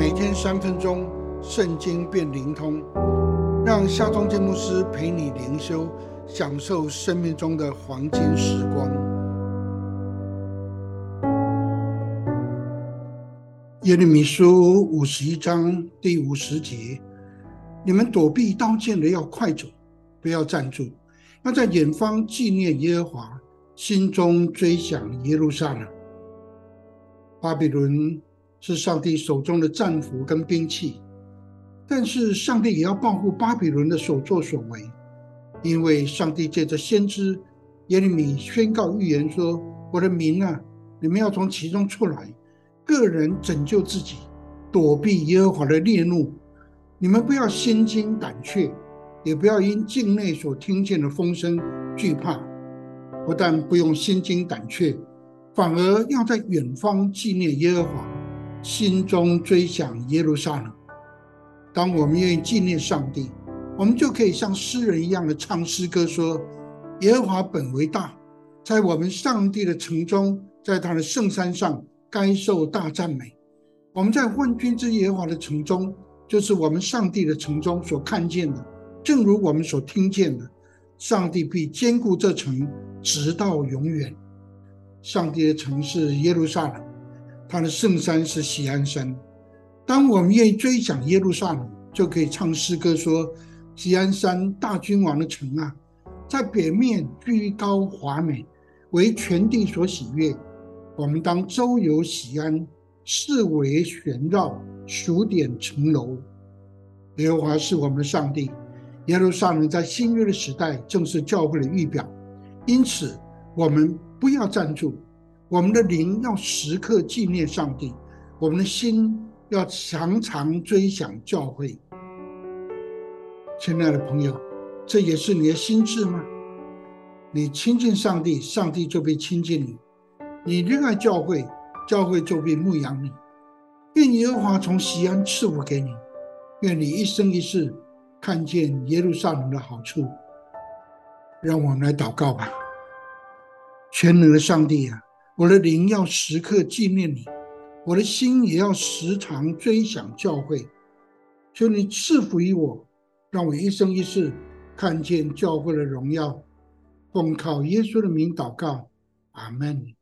每天三分钟，圣经变灵通，让夏忠建牧师陪你灵修，享受生命中的黄金时光。耶利米书五十一章第五十节：你们躲避刀剑的要快走，不要站住，要在远方纪念耶和华，心中追想耶路撒冷。巴比伦是上帝手中的战斧跟兵器，但是上帝也要报复巴比伦的所作所为，因为上帝借着先知耶利米宣告预言说：“我的民啊，你们要从其中出来，个人拯救自己，躲避耶和华的烈怒。你们不要心惊胆怯，也不要因境内所听见的风声惧怕。不但不用心惊胆怯。”反而要在远方纪念耶和华，心中追想耶路撒冷。当我们愿意纪念上帝，我们就可以像诗人一样的唱诗歌说：“耶和华本为大，在我们上帝的城中，在他的圣山上，该受大赞美。我们在万军之耶和华的城中，就是我们上帝的城中所看见的，正如我们所听见的，上帝必坚固这城，直到永远。”上帝的城市耶路撒冷，他的圣山是喜安山。当我们愿意追想耶路撒冷，就可以唱诗歌说：“喜安山大君王的城啊，在表面居高华美，为全地所喜悦。我们当周游喜安，四围旋绕，数点城楼。耶和华是我们的上帝，耶路撒冷在新约的时代正是教会的预表，因此我们。不要站住，我们的灵要时刻纪念上帝，我们的心要常常追想教会。亲爱的朋友，这也是你的心智吗？你亲近上帝，上帝就被亲近你；你热爱教会，教会就被牧养你。愿耶和华从西安赐福给你，愿你一生一世看见耶路撒冷的好处。让我们来祷告吧。全能的上帝啊，我的灵要时刻纪念你，我的心也要时常追想教会。求你赐福于我，让我一生一世看见教会的荣耀。奉靠耶稣的名祷告，阿门。